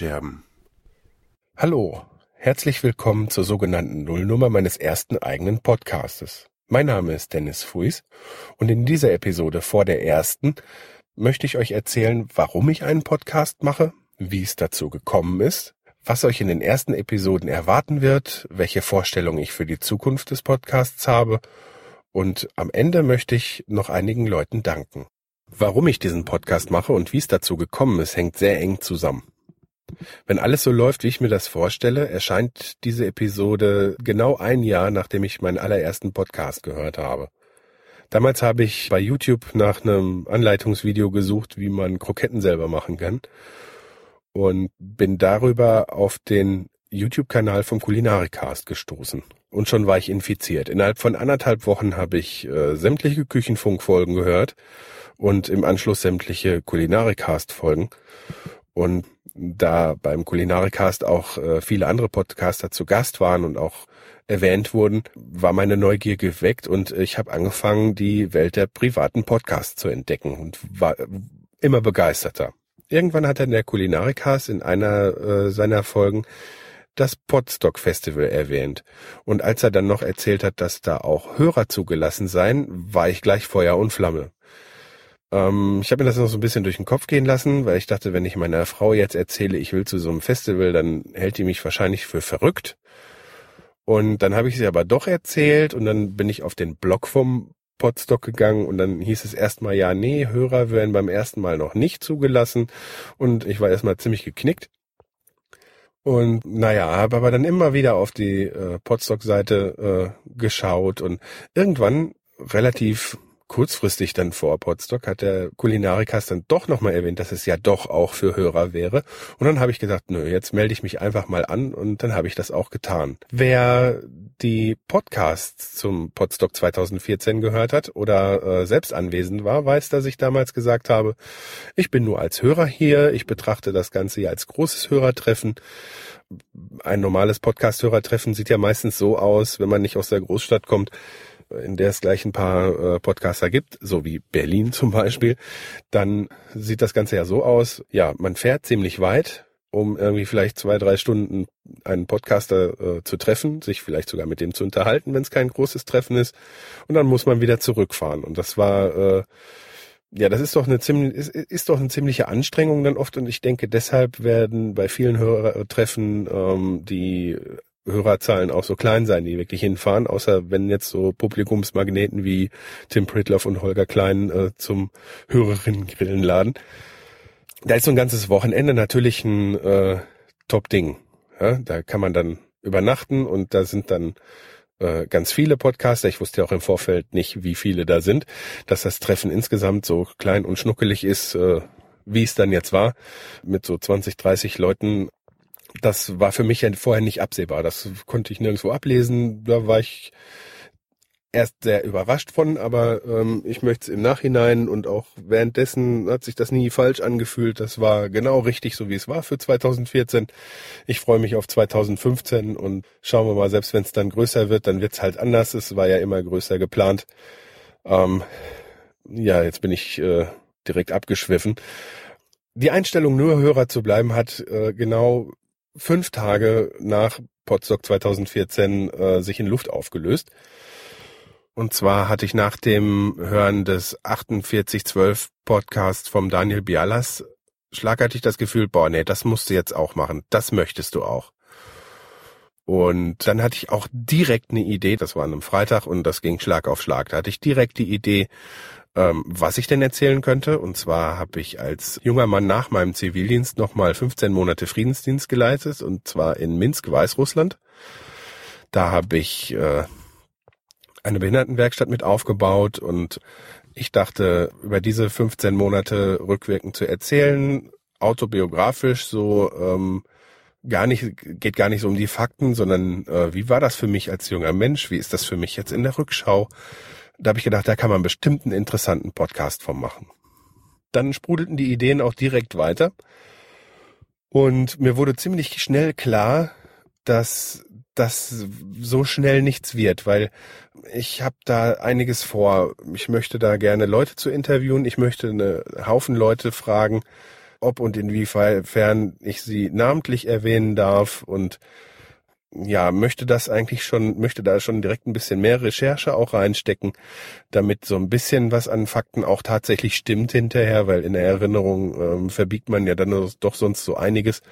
Die Tonscherben. Hallo, herzlich willkommen zur sogenannten Nullnummer meines ersten eigenen Podcastes. Mein Name ist Dennis Fuis und in dieser Episode vor der ersten möchte ich euch erzählen, warum ich einen Podcast mache, wie es dazu gekommen ist, was euch in den ersten Episoden erwarten wird, welche Vorstellungen ich für die Zukunft des Podcasts habe und am Ende möchte ich noch einigen Leuten danken. Warum ich diesen Podcast mache und wie es dazu gekommen ist, hängt sehr eng zusammen. Wenn alles so läuft, wie ich mir das vorstelle, erscheint diese Episode genau ein Jahr, nachdem ich meinen allerersten Podcast gehört habe. Damals habe ich bei YouTube nach einem Anleitungsvideo gesucht, wie man Kroketten selber machen kann und bin darüber auf den YouTube-Kanal vom Kulinarikast gestoßen. Und schon war ich infiziert. Innerhalb von anderthalb Wochen habe ich äh, sämtliche Küchenfunkfolgen gehört und im Anschluss sämtliche Kulinarikast-Folgen. Und da beim Kulinarikast auch äh, viele andere Podcaster zu Gast waren und auch erwähnt wurden, war meine Neugier geweckt und ich habe angefangen, die Welt der privaten Podcasts zu entdecken und war immer begeisterter. Irgendwann hat dann der Kulinarikast in einer äh, seiner Folgen das Podstock Festival erwähnt. Und als er dann noch erzählt hat, dass da auch Hörer zugelassen seien, war ich gleich Feuer und Flamme. Ähm, ich habe mir das noch so ein bisschen durch den Kopf gehen lassen, weil ich dachte, wenn ich meiner Frau jetzt erzähle, ich will zu so einem Festival, dann hält die mich wahrscheinlich für verrückt. Und dann habe ich sie aber doch erzählt und dann bin ich auf den Blog vom Podstock gegangen und dann hieß es erstmal, ja, nee, Hörer werden beim ersten Mal noch nicht zugelassen und ich war erstmal ziemlich geknickt. Und naja, habe aber dann immer wieder auf die äh, Podstock-Seite äh, geschaut und irgendwann relativ kurzfristig dann vor Podstock hat der Kulinarikas dann doch nochmal erwähnt, dass es ja doch auch für Hörer wäre. Und dann habe ich gesagt, nö, jetzt melde ich mich einfach mal an und dann habe ich das auch getan. Wer die Podcasts zum Podstock 2014 gehört hat oder äh, selbst anwesend war, weiß, dass ich damals gesagt habe, ich bin nur als Hörer hier, ich betrachte das Ganze ja als großes Hörertreffen. Ein normales Podcast-Hörertreffen sieht ja meistens so aus, wenn man nicht aus der Großstadt kommt, in der es gleich ein paar äh, Podcaster gibt, so wie Berlin zum Beispiel, dann sieht das Ganze ja so aus, ja, man fährt ziemlich weit, um irgendwie vielleicht zwei, drei Stunden einen Podcaster äh, zu treffen, sich vielleicht sogar mit dem zu unterhalten, wenn es kein großes Treffen ist. Und dann muss man wieder zurückfahren. Und das war, äh, ja, das ist doch eine ziemlich, ist, ist doch eine ziemliche Anstrengung dann oft. Und ich denke, deshalb werden bei vielen Hörertreffen ähm, die Hörerzahlen auch so klein sein, die wirklich hinfahren, außer wenn jetzt so Publikumsmagneten wie Tim Pritloff und Holger Klein äh, zum Hörerinnengrillen laden. Da ist so ein ganzes Wochenende natürlich ein äh, Top-Ding. Ja, da kann man dann übernachten und da sind dann äh, ganz viele Podcaster. Ich wusste ja auch im Vorfeld nicht, wie viele da sind, dass das Treffen insgesamt so klein und schnuckelig ist, äh, wie es dann jetzt war, mit so 20, 30 Leuten das war für mich ja vorher nicht absehbar. Das konnte ich nirgendwo ablesen. Da war ich erst sehr überrascht von, aber ähm, ich möchte es im Nachhinein und auch währenddessen hat sich das nie falsch angefühlt. Das war genau richtig, so wie es war für 2014. Ich freue mich auf 2015 und schauen wir mal, selbst wenn es dann größer wird, dann wird es halt anders. Es war ja immer größer geplant. Ähm, ja, jetzt bin ich äh, direkt abgeschwiffen. Die Einstellung, nur Hörer zu bleiben, hat äh, genau fünf Tage nach Potsdok 2014 äh, sich in Luft aufgelöst. Und zwar hatte ich nach dem Hören des 4812 Podcasts vom Daniel Bialas schlagartig das Gefühl, boah, nee, das musst du jetzt auch machen. Das möchtest du auch. Und dann hatte ich auch direkt eine Idee, das war an einem Freitag und das ging Schlag auf Schlag. Da hatte ich direkt die Idee, ähm, was ich denn erzählen könnte. Und zwar habe ich als junger Mann nach meinem Zivildienst nochmal 15 Monate Friedensdienst geleitet, und zwar in Minsk, Weißrussland. Da habe ich äh, eine Behindertenwerkstatt mit aufgebaut und ich dachte, über diese 15 Monate rückwirkend zu erzählen, autobiografisch so ähm, gar nicht geht gar nicht so um die Fakten, sondern äh, wie war das für mich als junger Mensch? Wie ist das für mich jetzt in der Rückschau? Da habe ich gedacht, da kann man bestimmt einen interessanten Podcast von machen. Dann sprudelten die Ideen auch direkt weiter. Und mir wurde ziemlich schnell klar, dass das so schnell nichts wird, weil ich habe da einiges vor. Ich möchte da gerne Leute zu interviewen. Ich möchte eine Haufen Leute fragen, ob und inwiefern ich sie namentlich erwähnen darf und ja, möchte das eigentlich schon, möchte da schon direkt ein bisschen mehr Recherche auch reinstecken, damit so ein bisschen was an Fakten auch tatsächlich stimmt hinterher, weil in der Erinnerung ähm, verbiegt man ja dann doch sonst so einiges.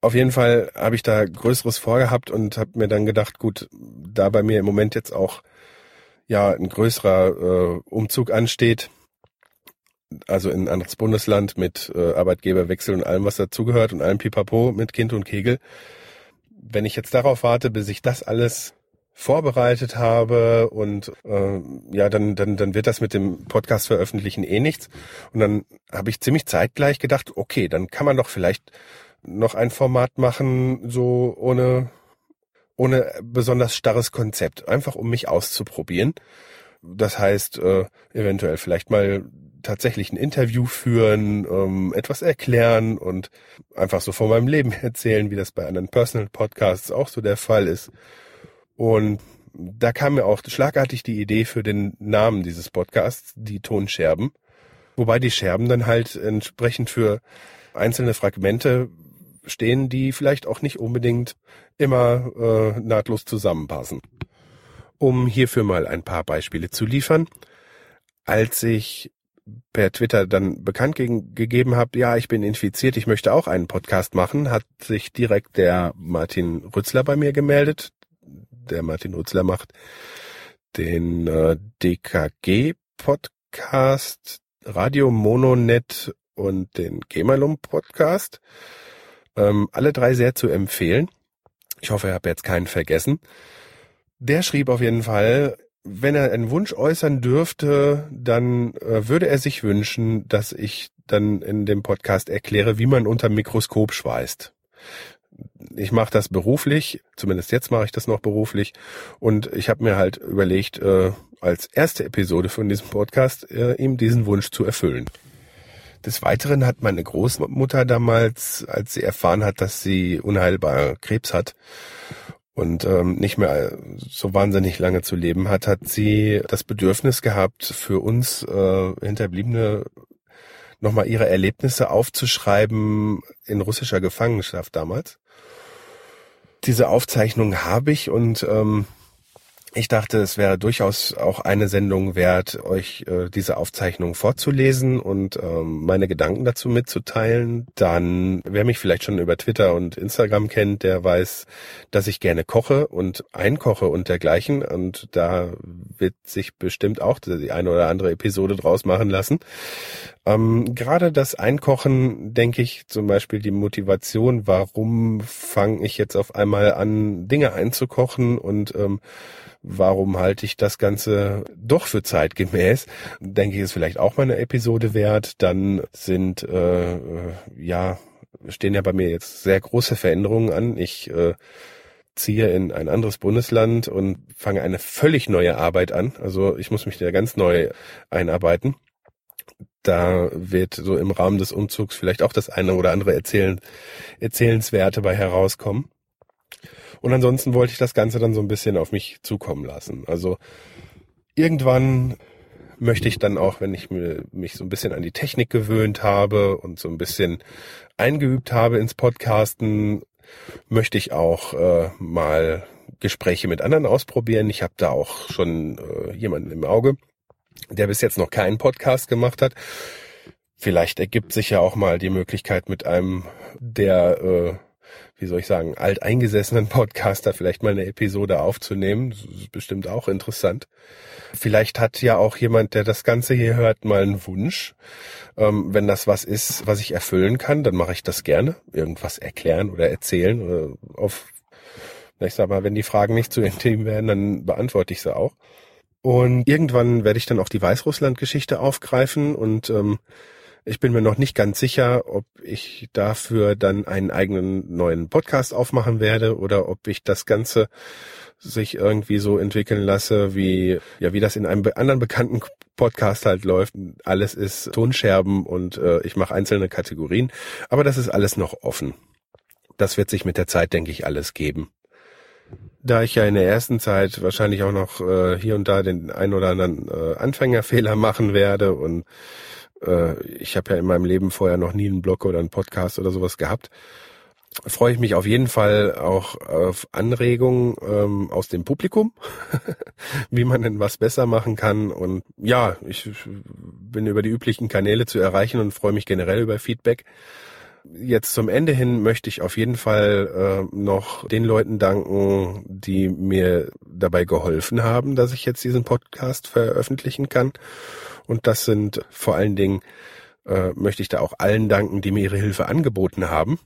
Auf jeden Fall habe ich da Größeres vorgehabt und habe mir dann gedacht, gut, da bei mir im Moment jetzt auch ja ein größerer äh, Umzug ansteht, also in ein anderes Bundesland mit äh, Arbeitgeberwechsel und allem, was dazugehört und allem Pipapo mit Kind und Kegel, wenn ich jetzt darauf warte, bis ich das alles vorbereitet habe und äh, ja, dann, dann, dann wird das mit dem Podcast veröffentlichen eh nichts. Und dann habe ich ziemlich zeitgleich gedacht, okay, dann kann man doch vielleicht noch ein Format machen, so ohne, ohne besonders starres Konzept, einfach um mich auszuprobieren. Das heißt, äh, eventuell vielleicht mal tatsächlich ein Interview führen, ähm, etwas erklären und einfach so von meinem Leben erzählen, wie das bei anderen Personal Podcasts auch so der Fall ist. Und da kam mir auch schlagartig die Idee für den Namen dieses Podcasts, die Tonscherben. Wobei die Scherben dann halt entsprechend für einzelne Fragmente stehen, die vielleicht auch nicht unbedingt immer äh, nahtlos zusammenpassen. Um hierfür mal ein paar Beispiele zu liefern. Als ich per Twitter dann bekannt gegeben habe, ja, ich bin infiziert, ich möchte auch einen Podcast machen, hat sich direkt der Martin Rützler bei mir gemeldet. Der Martin Rützler macht den äh, DKG-Podcast, Radio Mononet und den Gemalum-Podcast. Ähm, alle drei sehr zu empfehlen. Ich hoffe, ich habe jetzt keinen vergessen. Der schrieb auf jeden Fall, wenn er einen Wunsch äußern dürfte, dann äh, würde er sich wünschen, dass ich dann in dem Podcast erkläre, wie man unter Mikroskop schweißt. Ich mache das beruflich, zumindest jetzt mache ich das noch beruflich, und ich habe mir halt überlegt, äh, als erste Episode von diesem Podcast äh, ihm diesen Wunsch zu erfüllen. Des Weiteren hat meine Großmutter damals, als sie erfahren hat, dass sie unheilbar Krebs hat und ähm, nicht mehr so wahnsinnig lange zu leben hat, hat sie das Bedürfnis gehabt, für uns äh, Hinterbliebene nochmal ihre Erlebnisse aufzuschreiben in russischer Gefangenschaft damals. Diese Aufzeichnung habe ich und ähm, ich dachte, es wäre durchaus auch eine Sendung wert, euch äh, diese Aufzeichnung vorzulesen und ähm, meine Gedanken dazu mitzuteilen. Dann, wer mich vielleicht schon über Twitter und Instagram kennt, der weiß, dass ich gerne koche und einkoche und dergleichen. Und da wird sich bestimmt auch die eine oder andere Episode draus machen lassen. Ähm, Gerade das Einkochen, denke ich, zum Beispiel die Motivation, warum fange ich jetzt auf einmal an, Dinge einzukochen und ähm, warum halte ich das Ganze doch für zeitgemäß, denke ich, ist vielleicht auch mal eine Episode wert. Dann sind, äh, äh, ja, stehen ja bei mir jetzt sehr große Veränderungen an. Ich äh, ziehe in ein anderes Bundesland und fange eine völlig neue Arbeit an. Also ich muss mich da ganz neu einarbeiten. Da wird so im Rahmen des Umzugs vielleicht auch das eine oder andere erzählen, Erzählenswerte bei herauskommen. Und ansonsten wollte ich das Ganze dann so ein bisschen auf mich zukommen lassen. Also irgendwann möchte ich dann auch, wenn ich mich so ein bisschen an die Technik gewöhnt habe und so ein bisschen eingeübt habe ins Podcasten, möchte ich auch äh, mal Gespräche mit anderen ausprobieren. Ich habe da auch schon äh, jemanden im Auge, der bis jetzt noch keinen Podcast gemacht hat. Vielleicht ergibt sich ja auch mal die Möglichkeit mit einem, der äh, wie soll ich sagen, alteingesessenen Podcaster vielleicht mal eine Episode aufzunehmen. Das ist bestimmt auch interessant. Vielleicht hat ja auch jemand, der das Ganze hier hört, mal einen Wunsch. Ähm, wenn das was ist, was ich erfüllen kann, dann mache ich das gerne. Irgendwas erklären oder erzählen oder auf, ich sag mal, wenn die Fragen nicht zu intim werden, dann beantworte ich sie auch. Und irgendwann werde ich dann auch die Weißrussland-Geschichte aufgreifen und ähm, ich bin mir noch nicht ganz sicher, ob ich dafür dann einen eigenen neuen Podcast aufmachen werde oder ob ich das Ganze sich irgendwie so entwickeln lasse, wie, ja, wie das in einem anderen bekannten Podcast halt läuft. Alles ist Tonscherben und äh, ich mache einzelne Kategorien. Aber das ist alles noch offen. Das wird sich mit der Zeit, denke ich, alles geben. Da ich ja in der ersten Zeit wahrscheinlich auch noch äh, hier und da den ein oder anderen äh, Anfängerfehler machen werde und äh, ich habe ja in meinem Leben vorher noch nie einen Blog oder einen Podcast oder sowas gehabt, freue ich mich auf jeden Fall auch auf Anregungen ähm, aus dem Publikum, wie man denn was besser machen kann. Und ja, ich bin über die üblichen Kanäle zu erreichen und freue mich generell über Feedback. Jetzt zum Ende hin möchte ich auf jeden Fall äh, noch den Leuten danken, die mir dabei geholfen haben, dass ich jetzt diesen Podcast veröffentlichen kann. Und das sind vor allen Dingen, äh, möchte ich da auch allen danken, die mir ihre Hilfe angeboten haben.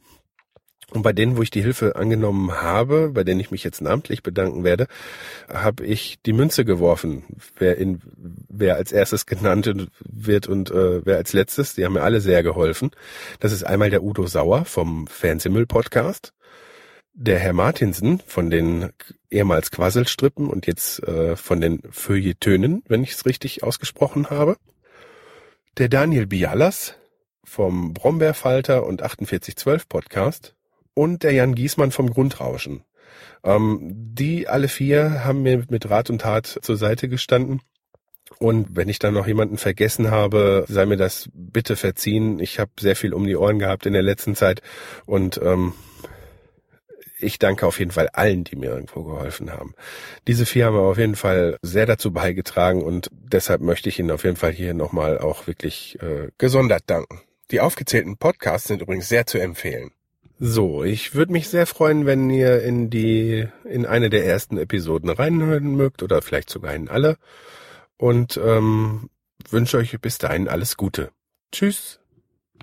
Und bei denen, wo ich die Hilfe angenommen habe, bei denen ich mich jetzt namentlich bedanken werde, habe ich die Münze geworfen, wer in wer als erstes genannt wird und äh, wer als letztes. Die haben mir alle sehr geholfen. Das ist einmal der Udo Sauer vom Fernsehmüll Podcast, der Herr Martinsen von den ehemals Quasselstrippen und jetzt äh, von den Feuilletönen, wenn ich es richtig ausgesprochen habe. Der Daniel Bialas vom Brombeerfalter und 4812 Podcast und der Jan Giesmann vom Grundrauschen. Ähm, die alle vier haben mir mit Rat und Tat zur Seite gestanden. Und wenn ich dann noch jemanden vergessen habe, sei mir das bitte verziehen. Ich habe sehr viel um die Ohren gehabt in der letzten Zeit und ähm, ich danke auf jeden Fall allen, die mir irgendwo geholfen haben. Diese vier haben auf jeden Fall sehr dazu beigetragen und deshalb möchte ich Ihnen auf jeden Fall hier nochmal auch wirklich äh, gesondert danken. Die aufgezählten Podcasts sind übrigens sehr zu empfehlen. So, ich würde mich sehr freuen, wenn ihr in die, in eine der ersten Episoden reinhören mögt oder vielleicht sogar in alle. Und ähm, wünsche euch bis dahin alles Gute. Tschüss.